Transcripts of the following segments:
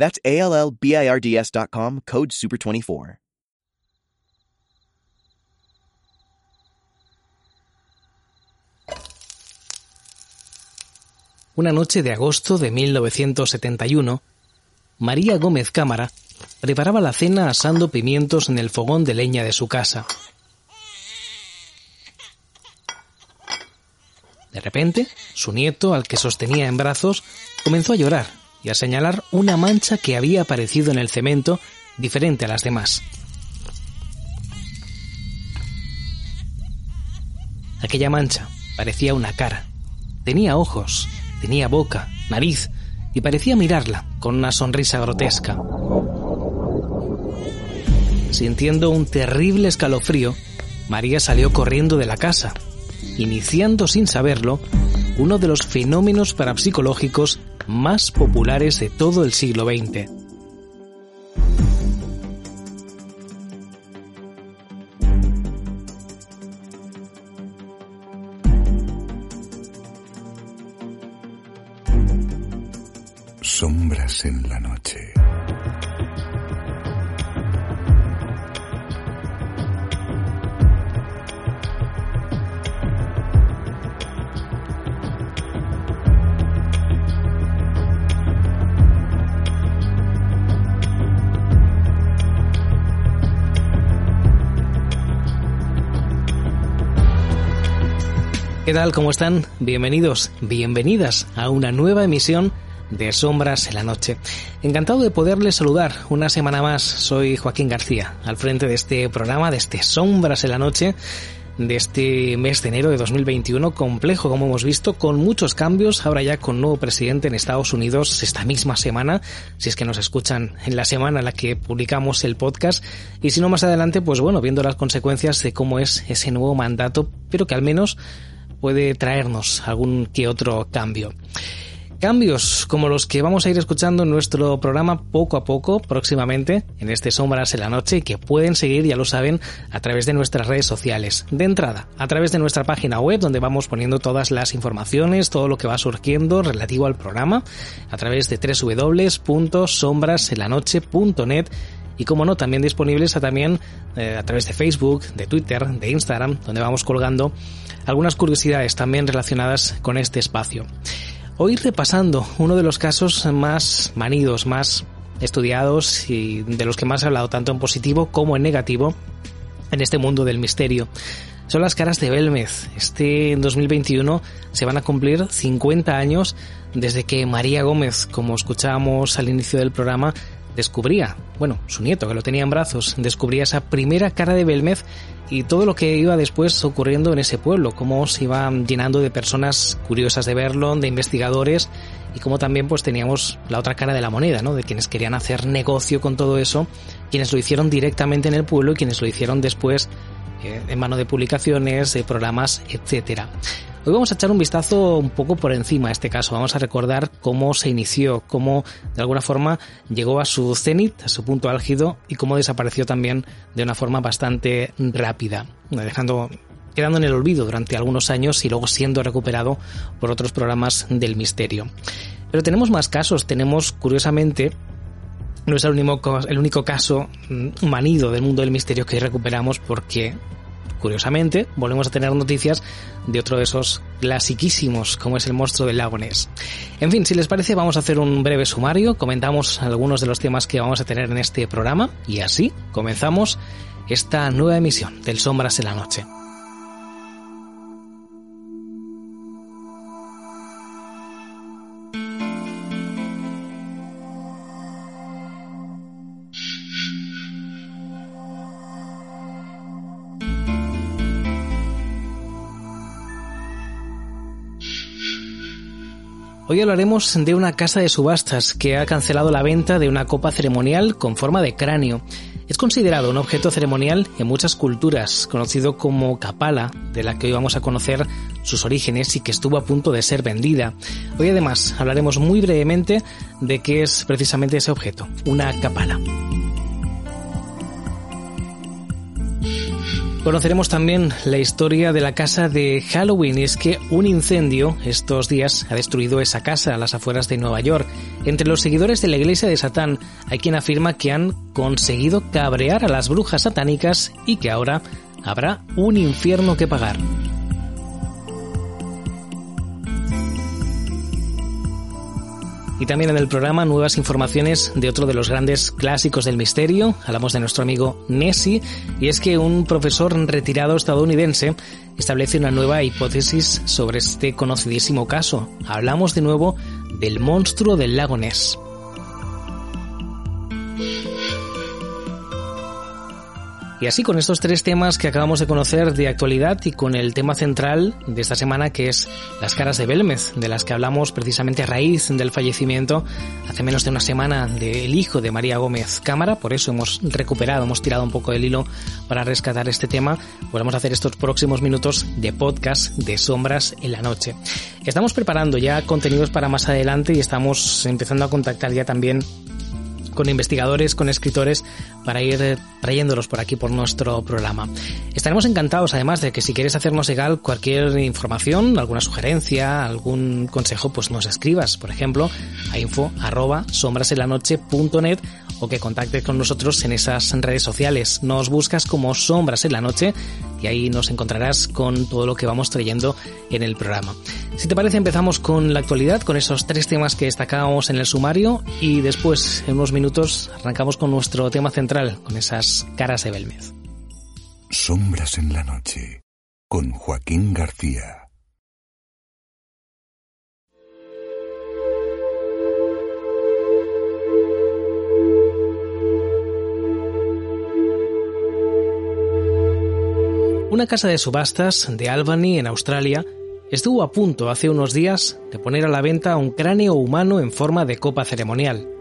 That's A L L B I R D S.com, code SUPER24. Una noche de agosto de 1971, María Gómez Cámara preparaba la cena asando pimientos en el fogón de leña de su casa. De repente, su nieto, al que sostenía en brazos, comenzó a llorar y a señalar una mancha que había aparecido en el cemento diferente a las demás. Aquella mancha parecía una cara. Tenía ojos, tenía boca, nariz, y parecía mirarla con una sonrisa grotesca. Sintiendo un terrible escalofrío, María salió corriendo de la casa, iniciando sin saberlo uno de los fenómenos parapsicológicos más populares de todo el siglo XX. ¿Qué tal? ¿Cómo están? Bienvenidos, bienvenidas a una nueva emisión de Sombras en la Noche. Encantado de poderles saludar una semana más. Soy Joaquín García, al frente de este programa, de este Sombras en la Noche, de este mes de enero de 2021, complejo como hemos visto, con muchos cambios, ahora ya con nuevo presidente en Estados Unidos esta misma semana, si es que nos escuchan en la semana en la que publicamos el podcast, y si no más adelante, pues bueno, viendo las consecuencias de cómo es ese nuevo mandato, pero que al menos puede traernos algún que otro cambio. Cambios como los que vamos a ir escuchando en nuestro programa poco a poco próximamente en este Sombras en la Noche que pueden seguir, ya lo saben, a través de nuestras redes sociales. De entrada, a través de nuestra página web donde vamos poniendo todas las informaciones, todo lo que va surgiendo relativo al programa, a través de www.sombrasenlanoche.net y como no, también disponibles también eh, a través de Facebook, de Twitter, de Instagram, donde vamos colgando algunas curiosidades también relacionadas con este espacio. Hoy repasando uno de los casos más manidos, más estudiados y de los que más he hablado tanto en positivo como en negativo en este mundo del misterio. Son las caras de Belmez. Este en 2021 se van a cumplir 50 años desde que María Gómez, como escuchábamos al inicio del programa, descubría, bueno, su nieto que lo tenía en brazos, descubría esa primera cara de Belmez y todo lo que iba después ocurriendo en ese pueblo, cómo se iba llenando de personas curiosas de verlo, de investigadores y cómo también pues teníamos la otra cara de la moneda, ¿no? De quienes querían hacer negocio con todo eso, quienes lo hicieron directamente en el pueblo y quienes lo hicieron después eh, en mano de publicaciones, de programas, etcétera. Hoy vamos a echar un vistazo un poco por encima a este caso. Vamos a recordar cómo se inició, cómo de alguna forma llegó a su cenit, a su punto álgido y cómo desapareció también de una forma bastante rápida, dejando quedando en el olvido durante algunos años y luego siendo recuperado por otros programas del misterio. Pero tenemos más casos, tenemos curiosamente no es el único, el único caso mm, manido del mundo del misterio que recuperamos porque curiosamente, volvemos a tener noticias de otro de esos clasiquísimos, como es el monstruo del lago Ness. En fin, si les parece, vamos a hacer un breve sumario, comentamos algunos de los temas que vamos a tener en este programa y así comenzamos esta nueva emisión del Sombras en la Noche. Hoy hablaremos de una casa de subastas que ha cancelado la venta de una copa ceremonial con forma de cráneo. Es considerado un objeto ceremonial en muchas culturas, conocido como capala, de la que hoy vamos a conocer sus orígenes y que estuvo a punto de ser vendida. Hoy además hablaremos muy brevemente de qué es precisamente ese objeto, una capala. Conoceremos también la historia de la casa de Halloween y es que un incendio estos días ha destruido esa casa a las afueras de Nueva York. Entre los seguidores de la iglesia de Satán hay quien afirma que han conseguido cabrear a las brujas satánicas y que ahora habrá un infierno que pagar. Y también en el programa nuevas informaciones de otro de los grandes clásicos del misterio. Hablamos de nuestro amigo Nessie. Y es que un profesor retirado estadounidense establece una nueva hipótesis sobre este conocidísimo caso. Hablamos de nuevo del monstruo del lago Ness. Y así con estos tres temas que acabamos de conocer de actualidad y con el tema central de esta semana que es las caras de Belmez, de las que hablamos precisamente a raíz del fallecimiento hace menos de una semana del hijo de María Gómez Cámara, por eso hemos recuperado, hemos tirado un poco del hilo para rescatar este tema, podemos hacer estos próximos minutos de podcast de sombras en la noche. Estamos preparando ya contenidos para más adelante y estamos empezando a contactar ya también con investigadores, con escritores, para ir eh, trayéndolos por aquí por nuestro programa. Estaremos encantados además de que si quieres hacernos llegar cualquier información, alguna sugerencia, algún consejo, pues nos escribas, por ejemplo, a info arroba sombrasenlanoche.net o que contactes con nosotros en esas redes sociales. Nos buscas como Sombras en la Noche y ahí nos encontrarás con todo lo que vamos trayendo en el programa. Si te parece, empezamos con la actualidad, con esos tres temas que destacábamos en el sumario y después, en unos minutos, arrancamos con nuestro tema central, con esas caras de Belmez. Sombras en la Noche, con Joaquín García. Una casa de subastas de Albany, en Australia, estuvo a punto hace unos días de poner a la venta un cráneo humano en forma de copa ceremonial.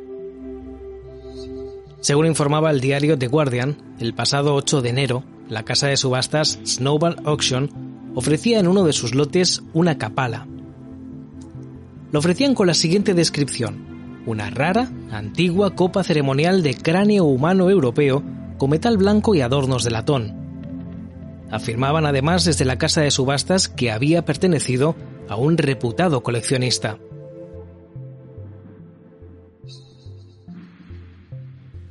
Según informaba el diario The Guardian, el pasado 8 de enero, la casa de subastas Snowball Auction ofrecía en uno de sus lotes una capala. Lo ofrecían con la siguiente descripción: una rara, antigua copa ceremonial de cráneo humano europeo con metal blanco y adornos de latón. Afirmaban además desde la casa de subastas que había pertenecido a un reputado coleccionista.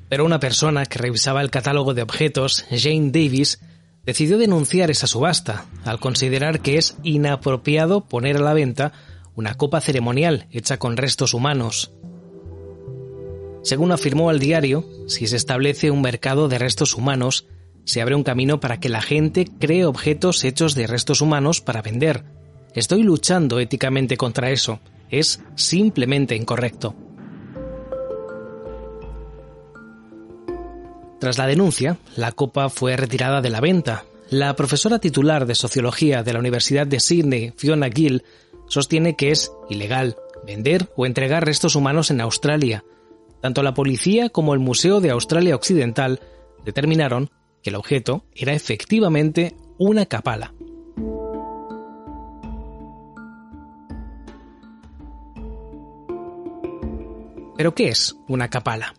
Pero una persona que revisaba el catálogo de objetos, Jane Davis, decidió denunciar esa subasta, al considerar que es inapropiado poner a la venta una copa ceremonial hecha con restos humanos. Según afirmó al diario, si se establece un mercado de restos humanos, se abre un camino para que la gente cree objetos hechos de restos humanos para vender. Estoy luchando éticamente contra eso. Es simplemente incorrecto. Tras la denuncia, la copa fue retirada de la venta. La profesora titular de Sociología de la Universidad de Sydney, Fiona Gill, sostiene que es ilegal vender o entregar restos humanos en Australia. Tanto la policía como el Museo de Australia Occidental determinaron que el objeto era efectivamente una capala. ¿Pero qué es una capala?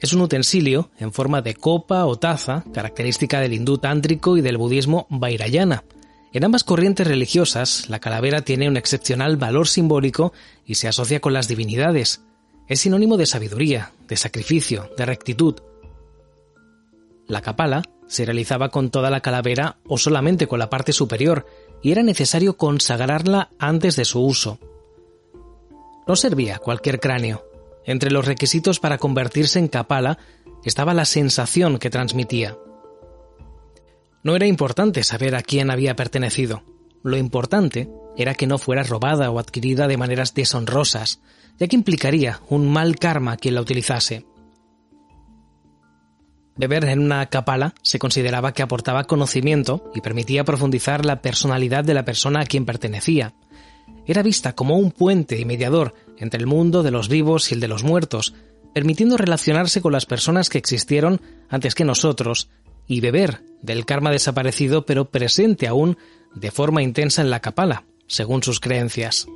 Es un utensilio en forma de copa o taza, característica del hindú tántrico y del budismo vairayana. En ambas corrientes religiosas, la calavera tiene un excepcional valor simbólico y se asocia con las divinidades. Es sinónimo de sabiduría, de sacrificio, de rectitud, la capala se realizaba con toda la calavera o solamente con la parte superior, y era necesario consagrarla antes de su uso. No servía cualquier cráneo. Entre los requisitos para convertirse en capala estaba la sensación que transmitía. No era importante saber a quién había pertenecido. Lo importante era que no fuera robada o adquirida de maneras deshonrosas, ya que implicaría un mal karma quien la utilizase. Beber en una capala se consideraba que aportaba conocimiento y permitía profundizar la personalidad de la persona a quien pertenecía. Era vista como un puente y mediador entre el mundo de los vivos y el de los muertos, permitiendo relacionarse con las personas que existieron antes que nosotros y beber del karma desaparecido pero presente aún de forma intensa en la Kapala, según sus creencias.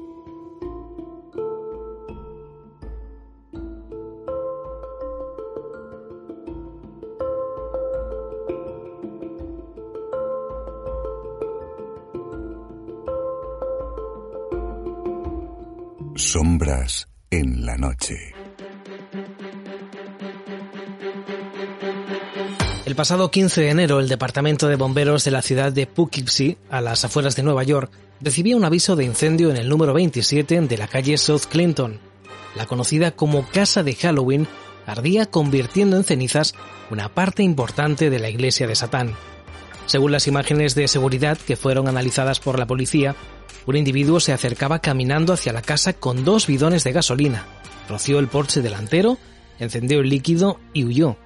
Sombras en la noche. El pasado 15 de enero, el Departamento de Bomberos de la ciudad de Poughkeepsie, a las afueras de Nueva York, recibía un aviso de incendio en el número 27 de la calle South Clinton. La conocida como Casa de Halloween ardía convirtiendo en cenizas una parte importante de la iglesia de Satán. Según las imágenes de seguridad que fueron analizadas por la policía, un individuo se acercaba caminando hacia la casa con dos bidones de gasolina, roció el porche delantero, encendió el líquido y huyó.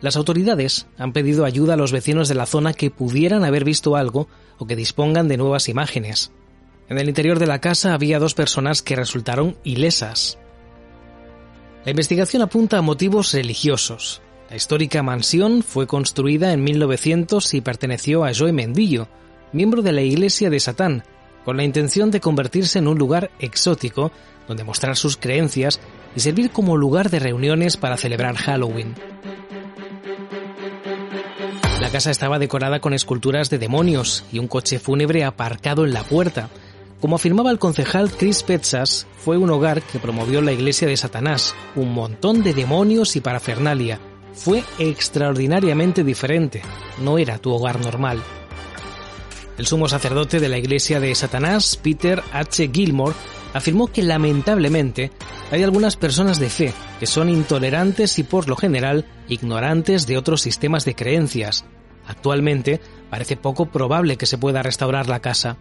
Las autoridades han pedido ayuda a los vecinos de la zona que pudieran haber visto algo o que dispongan de nuevas imágenes. En el interior de la casa había dos personas que resultaron ilesas. La investigación apunta a motivos religiosos. La histórica mansión fue construida en 1900 y perteneció a Joe Mendillo, miembro de la Iglesia de Satán, con la intención de convertirse en un lugar exótico donde mostrar sus creencias y servir como lugar de reuniones para celebrar Halloween. La casa estaba decorada con esculturas de demonios y un coche fúnebre aparcado en la puerta. Como afirmaba el concejal Chris Petzas, fue un hogar que promovió la iglesia de Satanás, un montón de demonios y parafernalia. Fue extraordinariamente diferente, no era tu hogar normal. El sumo sacerdote de la iglesia de Satanás, Peter H. Gilmore, afirmó que lamentablemente hay algunas personas de fe que son intolerantes y por lo general ignorantes de otros sistemas de creencias. Actualmente parece poco probable que se pueda restaurar la casa.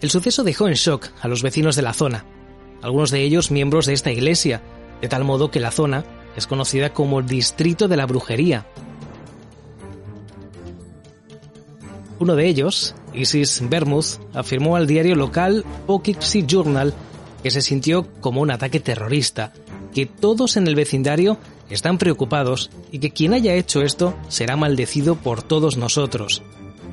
El suceso dejó en shock a los vecinos de la zona, algunos de ellos miembros de esta iglesia, de tal modo que la zona es conocida como el Distrito de la Brujería, Uno de ellos, Isis Bermuth, afirmó al diario local Poughkeepsie Journal que se sintió como un ataque terrorista, que todos en el vecindario están preocupados y que quien haya hecho esto será maldecido por todos nosotros.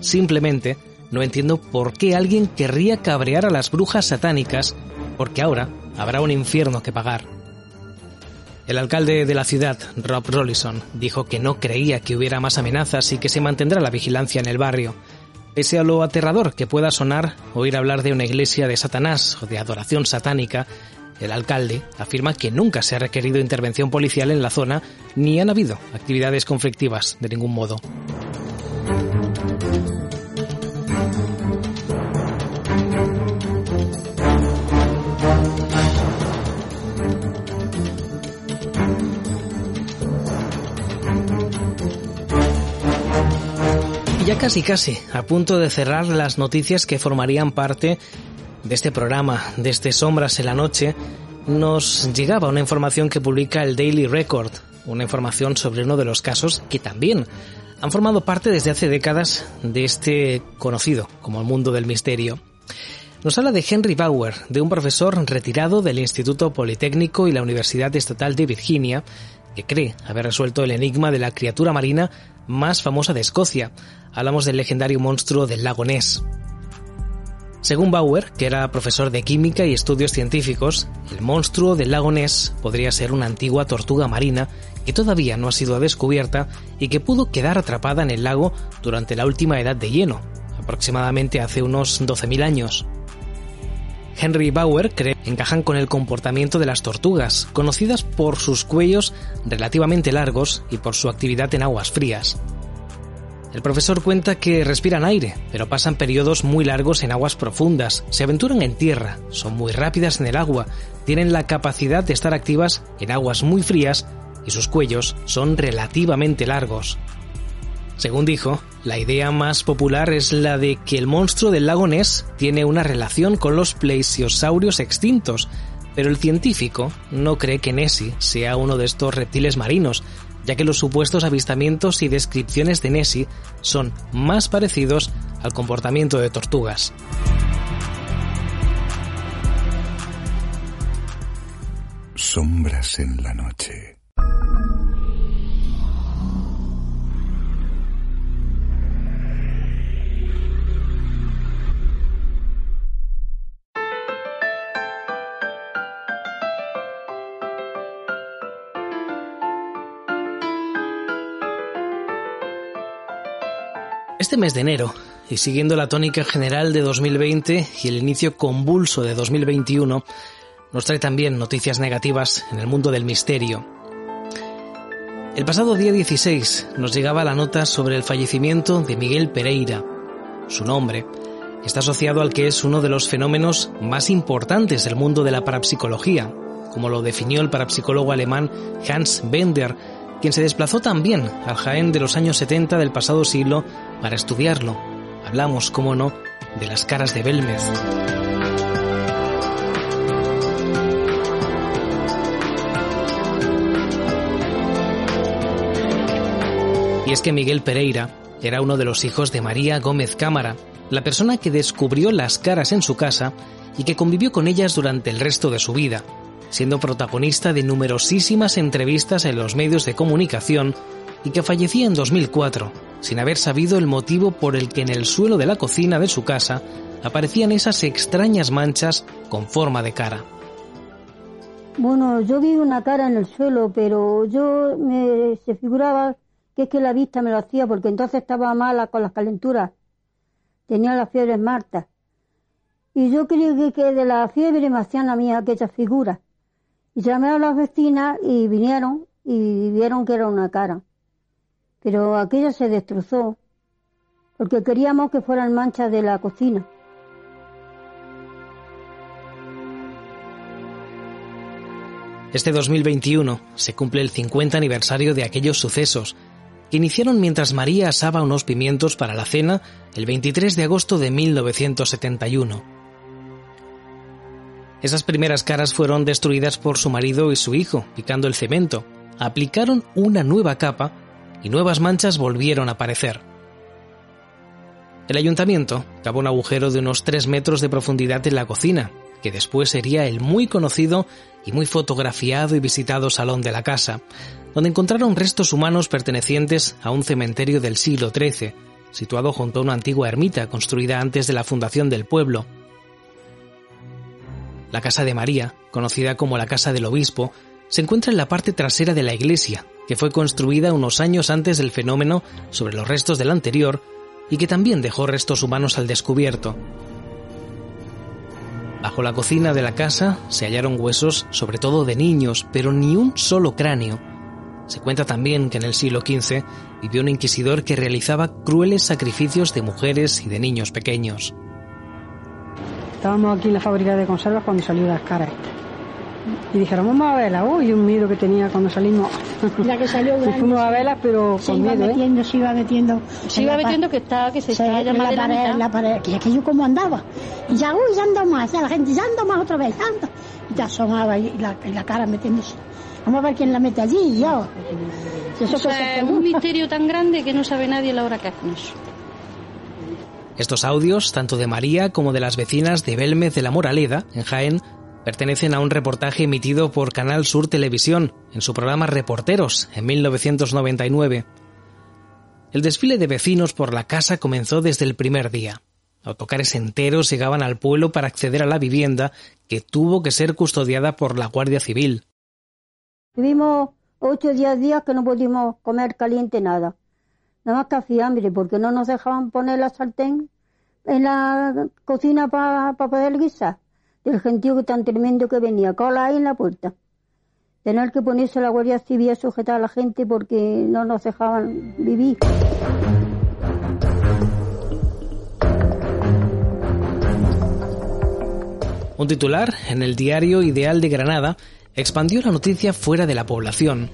Simplemente no entiendo por qué alguien querría cabrear a las brujas satánicas, porque ahora habrá un infierno que pagar. El alcalde de la ciudad, Rob Rollison, dijo que no creía que hubiera más amenazas y que se mantendrá la vigilancia en el barrio. Pese a lo aterrador que pueda sonar oír hablar de una iglesia de Satanás o de adoración satánica, el alcalde afirma que nunca se ha requerido intervención policial en la zona ni han habido actividades conflictivas de ningún modo. Ya casi casi a punto de cerrar las noticias que formarían parte de este programa, de este Sombras en la Noche, nos llegaba una información que publica el Daily Record, una información sobre uno de los casos que también han formado parte desde hace décadas de este conocido como el mundo del misterio. Nos habla de Henry Bauer, de un profesor retirado del Instituto Politécnico y la Universidad Estatal de Virginia, que cree haber resuelto el enigma de la criatura marina más famosa de Escocia. Hablamos del legendario monstruo del lago Ness. Según Bauer, que era profesor de química y estudios científicos, el monstruo del lago Ness podría ser una antigua tortuga marina que todavía no ha sido descubierta y que pudo quedar atrapada en el lago durante la última edad de hielo, aproximadamente hace unos 12.000 años. Henry Bauer cree que encajan con el comportamiento de las tortugas, conocidas por sus cuellos relativamente largos y por su actividad en aguas frías. El profesor cuenta que respiran aire, pero pasan periodos muy largos en aguas profundas, se aventuran en tierra, son muy rápidas en el agua, tienen la capacidad de estar activas en aguas muy frías y sus cuellos son relativamente largos. Según dijo, la idea más popular es la de que el monstruo del lago Ness tiene una relación con los plesiosaurios extintos, pero el científico no cree que Nessie sea uno de estos reptiles marinos, ya que los supuestos avistamientos y descripciones de Nessie son más parecidos al comportamiento de tortugas. Sombras en la noche. Este mes de enero, y siguiendo la tónica general de 2020 y el inicio convulso de 2021, nos trae también noticias negativas en el mundo del misterio. El pasado día 16 nos llegaba la nota sobre el fallecimiento de Miguel Pereira. Su nombre está asociado al que es uno de los fenómenos más importantes del mundo de la parapsicología, como lo definió el parapsicólogo alemán Hans Bender, quien se desplazó también al Jaén de los años 70 del pasado siglo para estudiarlo. Hablamos, cómo no, de las caras de Belmez. Y es que Miguel Pereira era uno de los hijos de María Gómez Cámara, la persona que descubrió las caras en su casa y que convivió con ellas durante el resto de su vida, siendo protagonista de numerosísimas entrevistas en los medios de comunicación y que fallecía en 2004, sin haber sabido el motivo por el que en el suelo de la cocina de su casa aparecían esas extrañas manchas con forma de cara. Bueno, yo vi una cara en el suelo, pero yo me se figuraba que es que la vista me lo hacía porque entonces estaba mala con las calenturas. Tenía la fiebre Marta. Y yo creí que, de la fiebre me hacían a mí aquellas figuras. Y llamé a las vecinas y vinieron y vieron que era una cara. Pero aquella se destrozó porque queríamos que fueran manchas de la cocina. Este 2021 se cumple el 50 aniversario de aquellos sucesos que iniciaron mientras María asaba unos pimientos para la cena el 23 de agosto de 1971. Esas primeras caras fueron destruidas por su marido y su hijo, picando el cemento. Aplicaron una nueva capa y nuevas manchas volvieron a aparecer. El ayuntamiento cavó un agujero de unos 3 metros de profundidad en la cocina, que después sería el muy conocido y muy fotografiado y visitado salón de la casa, donde encontraron restos humanos pertenecientes a un cementerio del siglo XIII, situado junto a una antigua ermita construida antes de la fundación del pueblo, la casa de María, conocida como la casa del obispo, se encuentra en la parte trasera de la iglesia, que fue construida unos años antes del fenómeno sobre los restos del anterior y que también dejó restos humanos al descubierto. Bajo la cocina de la casa se hallaron huesos sobre todo de niños, pero ni un solo cráneo. Se cuenta también que en el siglo XV vivió un inquisidor que realizaba crueles sacrificios de mujeres y de niños pequeños. Estábamos aquí en la fábrica de conservas cuando salió las caras Y dijeron, vamos a verla. Uy, un miedo que tenía cuando salimos. La que salió grande. fuimos a verla, pero se con iba miedo, ¿eh? metiendo, Se iba metiendo, se iba metiendo que está, que se, se está en la pared, la pared, que aquello como andaba. Y ya, uy, ya ando más, ya la gente, ya ando más otra vez, ya ando. Y te asomaba y la, y la cara metiéndose. Vamos a ver quién la mete allí, yo. Eso o sea, es un misterio tan grande que no sabe nadie la hora que hacen eso. Estos audios, tanto de María como de las vecinas de Belmez de la Moraleda, en Jaén, pertenecen a un reportaje emitido por Canal Sur Televisión en su programa Reporteros en 1999. El desfile de vecinos por la casa comenzó desde el primer día. Autocares enteros llegaban al pueblo para acceder a la vivienda que tuvo que ser custodiada por la Guardia Civil. Tuvimos ocho o días que no pudimos comer caliente nada. Nada más que hacía hambre porque no nos dejaban poner la sartén en la cocina para poder guisar. Del gentío tan tremendo que venía, cola ahí en la puerta. Tener que ponerse la Guardia Civil a sujetar a la gente porque no nos dejaban vivir. Un titular en el diario Ideal de Granada expandió la noticia fuera de la población.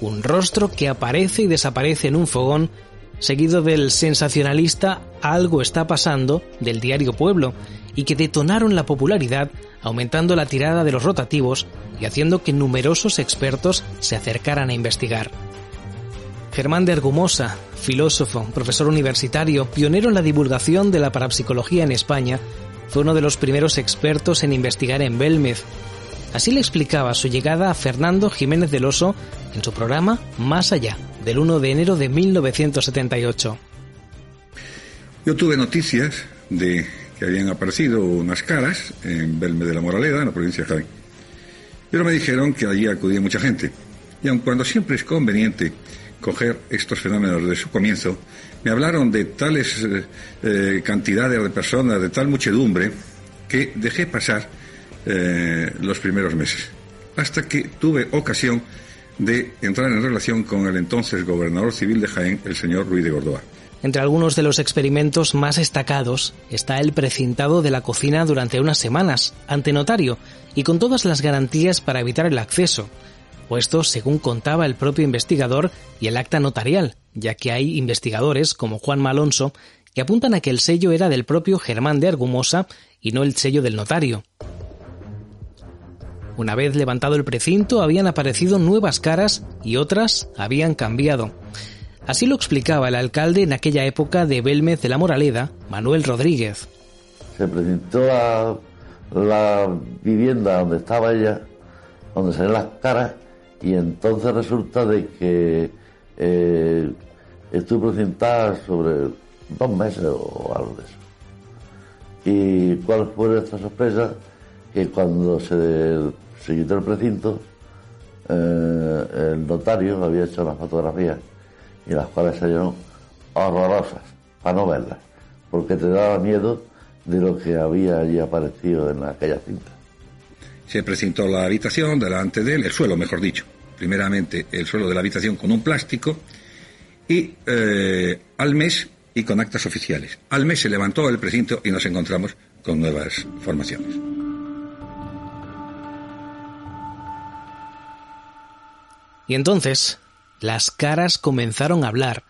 Un rostro que aparece y desaparece en un fogón seguido del sensacionalista Algo está pasando del diario Pueblo, y que detonaron la popularidad aumentando la tirada de los rotativos y haciendo que numerosos expertos se acercaran a investigar. Germán de Argumosa, filósofo, profesor universitario, pionero en la divulgación de la parapsicología en España, fue uno de los primeros expertos en investigar en Belmez. Así le explicaba su llegada a Fernando Jiménez del Oso en su programa Más Allá, del 1 de enero de 1978. Yo tuve noticias de que habían aparecido unas caras en Belme de la Moraleda, en la provincia de Jaén. Pero me dijeron que allí acudía mucha gente. Y aun cuando siempre es conveniente coger estos fenómenos de su comienzo, me hablaron de tales eh, eh, cantidades de personas, de tal muchedumbre, que dejé pasar eh, los primeros meses, hasta que tuve ocasión de entrar en relación con el entonces gobernador civil de Jaén, el señor Ruiz de Gordoa. Entre algunos de los experimentos más destacados está el precintado de la cocina durante unas semanas, ante notario, y con todas las garantías para evitar el acceso, puesto según contaba el propio investigador y el acta notarial, ya que hay investigadores como Juan Malonso que apuntan a que el sello era del propio Germán de Argumosa y no el sello del notario. Una vez levantado el precinto habían aparecido nuevas caras y otras habían cambiado. Así lo explicaba el alcalde en aquella época de Belmez de la Moraleda, Manuel Rodríguez. Se presentó la, la vivienda donde estaba ella, donde se ven las caras, y entonces resulta de que eh, estuve presentada sobre dos meses o algo de eso. ¿Y cuál fue nuestra sorpresa? Que cuando se, se quitó el precinto, eh, el notario había hecho unas fotografías y las cuales salieron horrorosas, para no verlas, porque te daba miedo de lo que había allí aparecido en aquella cinta. Se presentó la habitación delante de él, el suelo, mejor dicho. Primeramente el suelo de la habitación con un plástico y eh, al mes y con actas oficiales. Al mes se levantó el precinto y nos encontramos con nuevas formaciones. Y entonces, las caras comenzaron a hablar.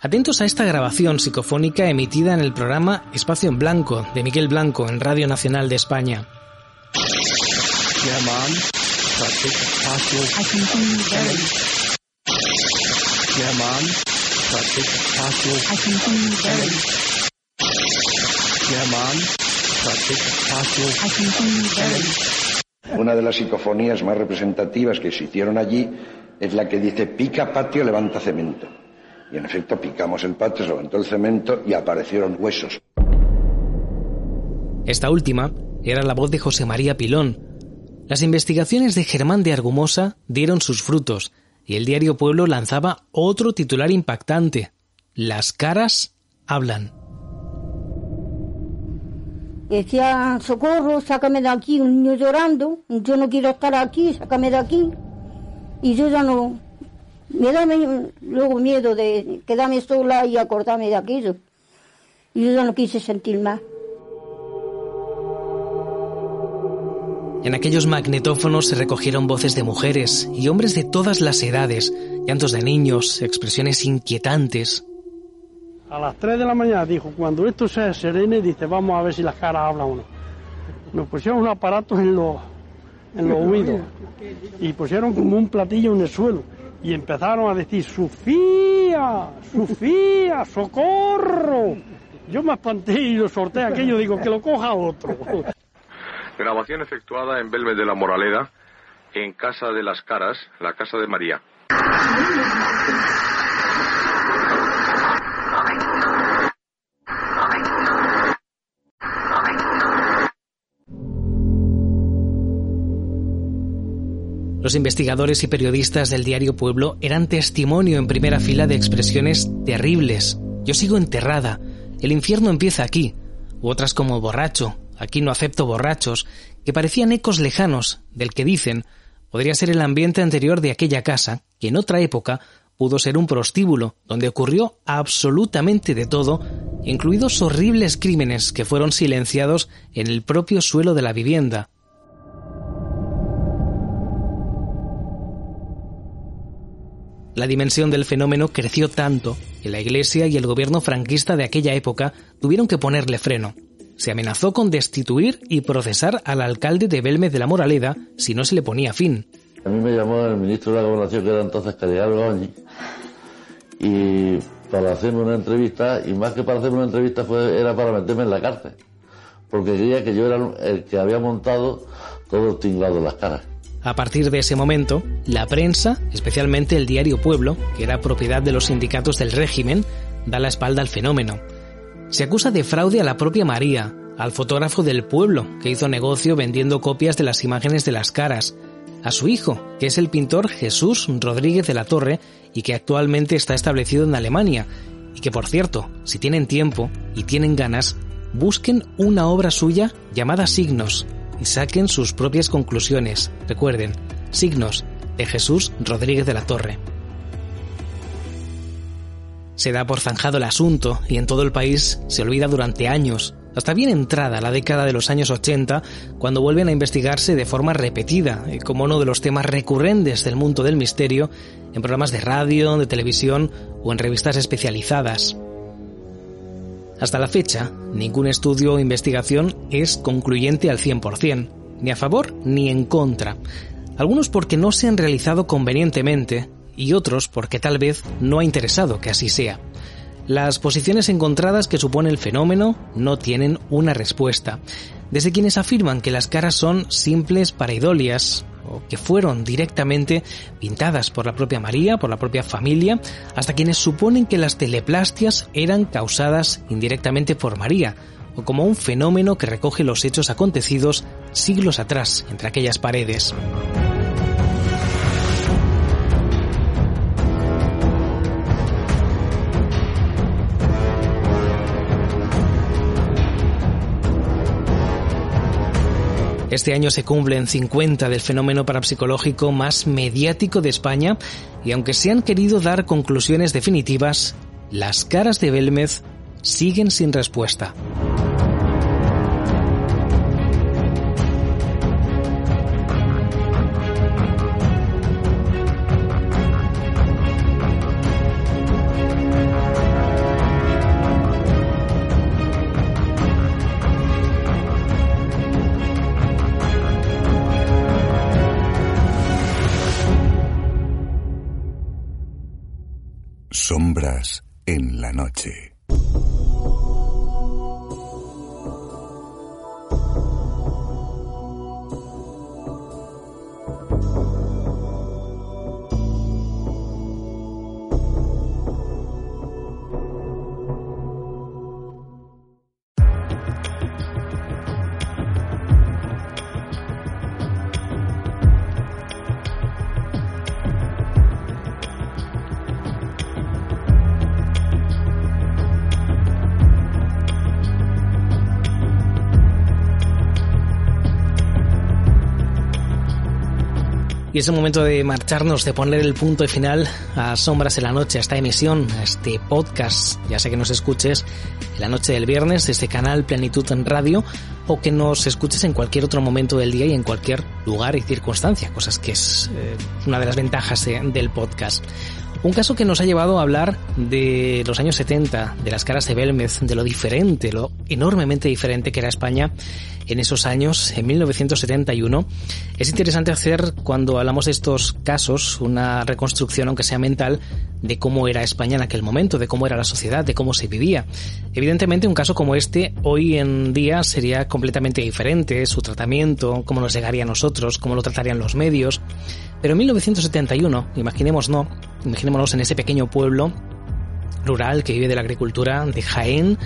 Atentos a esta grabación psicofónica emitida en el programa Espacio en Blanco de Miguel Blanco en Radio Nacional de España. Una de las psicofonías más representativas que se hicieron allí es la que dice pica patio, levanta cemento. Y en efecto picamos el patio, se levantó el cemento y aparecieron huesos. Esta última era la voz de José María Pilón. Las investigaciones de Germán de Argumosa dieron sus frutos y el diario Pueblo lanzaba otro titular impactante. Las caras hablan. Decía, socorro, sácame de aquí, un niño llorando, yo no quiero estar aquí, sácame de aquí. Y yo ya no, me da luego miedo de quedarme sola y acordarme de aquello. Y yo ya no quise sentir más. En aquellos magnetófonos se recogieron voces de mujeres y hombres de todas las edades, llantos de niños, expresiones inquietantes. A las 3 de la mañana dijo, cuando esto se serene, dice, vamos a ver si las caras hablan o no. Nos pusieron un aparato en los, en los oídos y pusieron como un platillo en el suelo y empezaron a decir, Sofía, Sofía, socorro. Yo me espanté y lo sorté aquello, digo, que lo coja otro. Grabación efectuada en Belme de la Moraleda, en Casa de las Caras, la Casa de María. Los investigadores y periodistas del diario Pueblo eran testimonio en primera fila de expresiones terribles. Yo sigo enterrada. El infierno empieza aquí. U otras como borracho. Aquí no acepto borrachos. Que parecían ecos lejanos del que dicen podría ser el ambiente anterior de aquella casa, que en otra época pudo ser un prostíbulo, donde ocurrió absolutamente de todo, incluidos horribles crímenes que fueron silenciados en el propio suelo de la vivienda. La dimensión del fenómeno creció tanto que la Iglesia y el gobierno franquista de aquella época tuvieron que ponerle freno. Se amenazó con destituir y procesar al alcalde de Belmez de la Moraleda si no se le ponía fin. A mí me llamó el ministro de la Gobernación, que era entonces Caridad Goñi, y para hacerme una entrevista, y más que para hacerme una entrevista fue, era para meterme en la cárcel, porque creía que yo era el que había montado todo tinglado las caras. A partir de ese momento, la prensa, especialmente el diario Pueblo, que era propiedad de los sindicatos del régimen, da la espalda al fenómeno. Se acusa de fraude a la propia María, al fotógrafo del pueblo, que hizo negocio vendiendo copias de las imágenes de las caras, a su hijo, que es el pintor Jesús Rodríguez de la Torre y que actualmente está establecido en Alemania, y que por cierto, si tienen tiempo y tienen ganas, busquen una obra suya llamada Signos, y saquen sus propias conclusiones. Recuerden, signos de Jesús Rodríguez de la Torre. Se da por zanjado el asunto y en todo el país se olvida durante años, hasta bien entrada la década de los años 80, cuando vuelven a investigarse de forma repetida, como uno de los temas recurrentes del mundo del misterio, en programas de radio, de televisión o en revistas especializadas. Hasta la fecha, ningún estudio o investigación es concluyente al 100%, ni a favor ni en contra. Algunos porque no se han realizado convenientemente y otros porque tal vez no ha interesado que así sea. Las posiciones encontradas que supone el fenómeno no tienen una respuesta. Desde quienes afirman que las caras son simples pareidolias, que fueron directamente pintadas por la propia María, por la propia familia, hasta quienes suponen que las teleplastias eran causadas indirectamente por María, o como un fenómeno que recoge los hechos acontecidos siglos atrás entre aquellas paredes. Este año se cumplen 50 del fenómeno parapsicológico más mediático de España y aunque se han querido dar conclusiones definitivas, las caras de Belmez siguen sin respuesta. Sombras en la noche. Y es el momento de marcharnos, de poner el punto de final a Sombras en la Noche, a esta emisión, a este podcast. Ya sé que nos escuches en la noche del viernes, este canal Plenitud en Radio, o que nos escuches en cualquier otro momento del día y en cualquier lugar y circunstancia, cosas que es eh, una de las ventajas del podcast. Un caso que nos ha llevado a hablar de los años 70, de las caras de Belmez, de lo diferente, lo enormemente diferente que era España en esos años, en 1971. Es interesante hacer, cuando hablamos de estos casos, una reconstrucción, aunque sea mental, de cómo era España en aquel momento, de cómo era la sociedad, de cómo se vivía. Evidentemente, un caso como este, hoy en día, sería completamente diferente, su tratamiento, cómo nos llegaría a nosotros, cómo lo tratarían los medios. Pero en 1971, imaginemos no, imaginémonos en ese pequeño pueblo rural que vive de la agricultura de Jaén,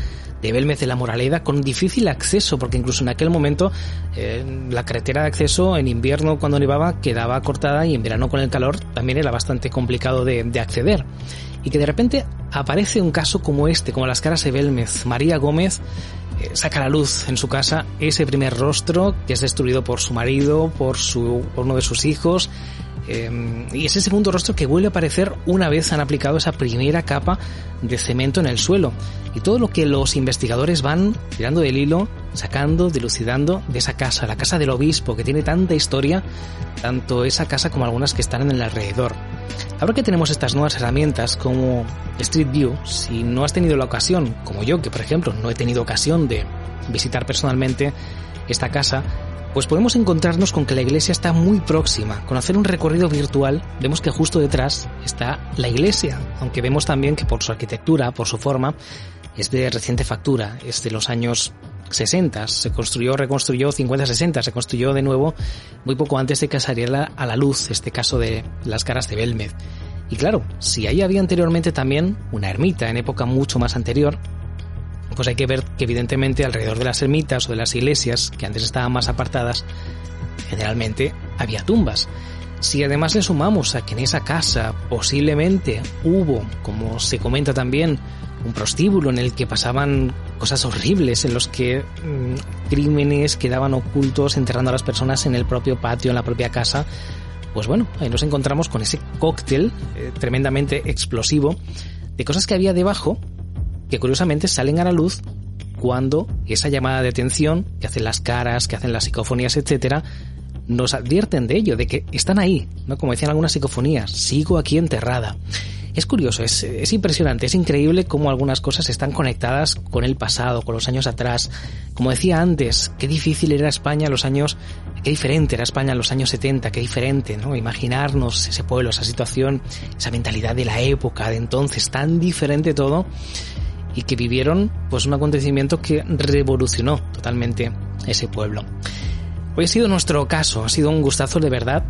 de Belmez de la Moraleda con difícil acceso, porque incluso en aquel momento eh, la carretera de acceso en invierno cuando nevaba quedaba cortada y en verano con el calor también era bastante complicado de, acceder. Y que de repente aparece un caso como este, como las caras de Belmez, María Gómez eh, saca a la luz en su casa ese primer rostro que es destruido por su marido, por, su, por uno de sus hijos, Em, y es ese segundo rostro que vuelve a aparecer una vez han aplicado esa primera capa de cemento en el suelo. Y todo lo que los investigadores van tirando del hilo, sacando, dilucidando de esa casa, la casa del obispo, que tiene tanta historia, tanto esa casa como algunas que están en el alrededor. Ahora que tenemos estas nuevas herramientas como Street View, si no has tenido la ocasión, como yo, que por ejemplo no he tenido ocasión de visitar personalmente esta casa, pues podemos encontrarnos con que la iglesia está muy próxima. Con hacer un recorrido virtual vemos que justo detrás está la iglesia, aunque vemos también que por su arquitectura, por su forma, es de reciente factura, es de los años 60, se construyó, reconstruyó 50-60, se construyó de nuevo muy poco antes de que saliera a la luz este caso de las caras de Belmed. Y claro, si ahí había anteriormente también una ermita en época mucho más anterior, pues hay que ver que evidentemente alrededor de las ermitas o de las iglesias, que antes estaban más apartadas, generalmente había tumbas. Si además le sumamos a que en esa casa posiblemente hubo, como se comenta también, un prostíbulo en el que pasaban cosas horribles, en los que mm, crímenes quedaban ocultos enterrando a las personas en el propio patio, en la propia casa, pues bueno, ahí nos encontramos con ese cóctel eh, tremendamente explosivo de cosas que había debajo que curiosamente salen a la luz cuando esa llamada de atención que hacen las caras, que hacen las psicofonías, etcétera, nos advierten de ello, de que están ahí, ¿no? Como decían algunas psicofonías, sigo aquí enterrada. Es curioso, es, es, impresionante, es increíble cómo algunas cosas están conectadas con el pasado, con los años atrás. Como decía antes, qué difícil era España en los años, qué diferente era España en los años 70, qué diferente, ¿no? Imaginarnos ese pueblo, esa situación, esa mentalidad de la época, de entonces, tan diferente todo y que vivieron pues un acontecimiento que revolucionó totalmente ese pueblo. Hoy ha sido nuestro caso, ha sido un gustazo de verdad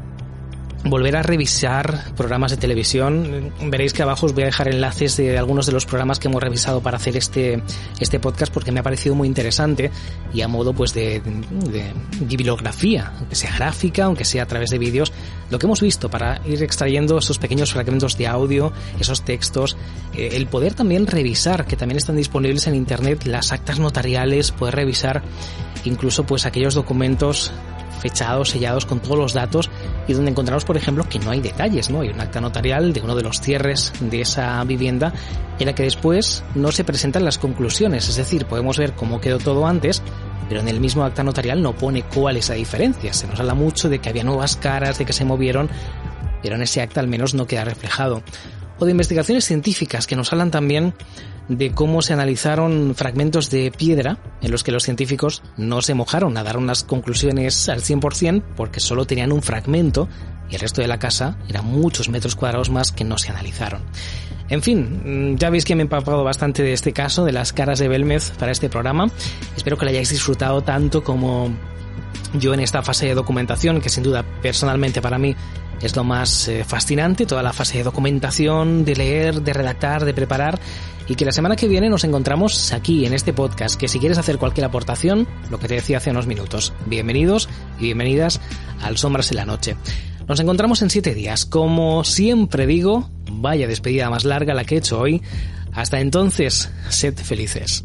volver a revisar programas de televisión. Veréis que abajo os voy a dejar enlaces de algunos de los programas que hemos revisado para hacer este, este podcast porque me ha parecido muy interesante y a modo pues de, de bibliografía, aunque sea gráfica, aunque sea a través de vídeos, lo que hemos visto para ir extrayendo esos pequeños fragmentos de audio, esos textos, eh, el poder también revisar, que también están disponibles en internet, las actas notariales, poder revisar incluso pues aquellos documentos fechados, sellados con todos los datos y donde encontramos, por ejemplo, que no hay detalles, ¿no? Hay un acta notarial de uno de los cierres de esa vivienda en la que después no se presentan las conclusiones, es decir, podemos ver cómo quedó todo antes, pero en el mismo acta notarial no pone cuál es la diferencia. Se nos habla mucho de que había nuevas caras, de que se movieron, pero en ese acta al menos no queda reflejado. O de investigaciones científicas que nos hablan también de cómo se analizaron fragmentos de piedra en los que los científicos no se mojaron a dar unas conclusiones al 100% porque solo tenían un fragmento y el resto de la casa eran muchos metros cuadrados más que no se analizaron. En fin, ya veis que me he empapado bastante de este caso, de las caras de Belmez para este programa. Espero que lo hayáis disfrutado tanto como yo en esta fase de documentación, que sin duda personalmente para mí es lo más eh, fascinante, toda la fase de documentación, de leer, de redactar, de preparar y que la semana que viene nos encontramos aquí en este podcast, que si quieres hacer cualquier aportación, lo que te decía hace unos minutos, bienvenidos y bienvenidas al Sombras en la Noche. Nos encontramos en siete días. Como siempre digo, vaya despedida más larga la que he hecho hoy. Hasta entonces, sed felices.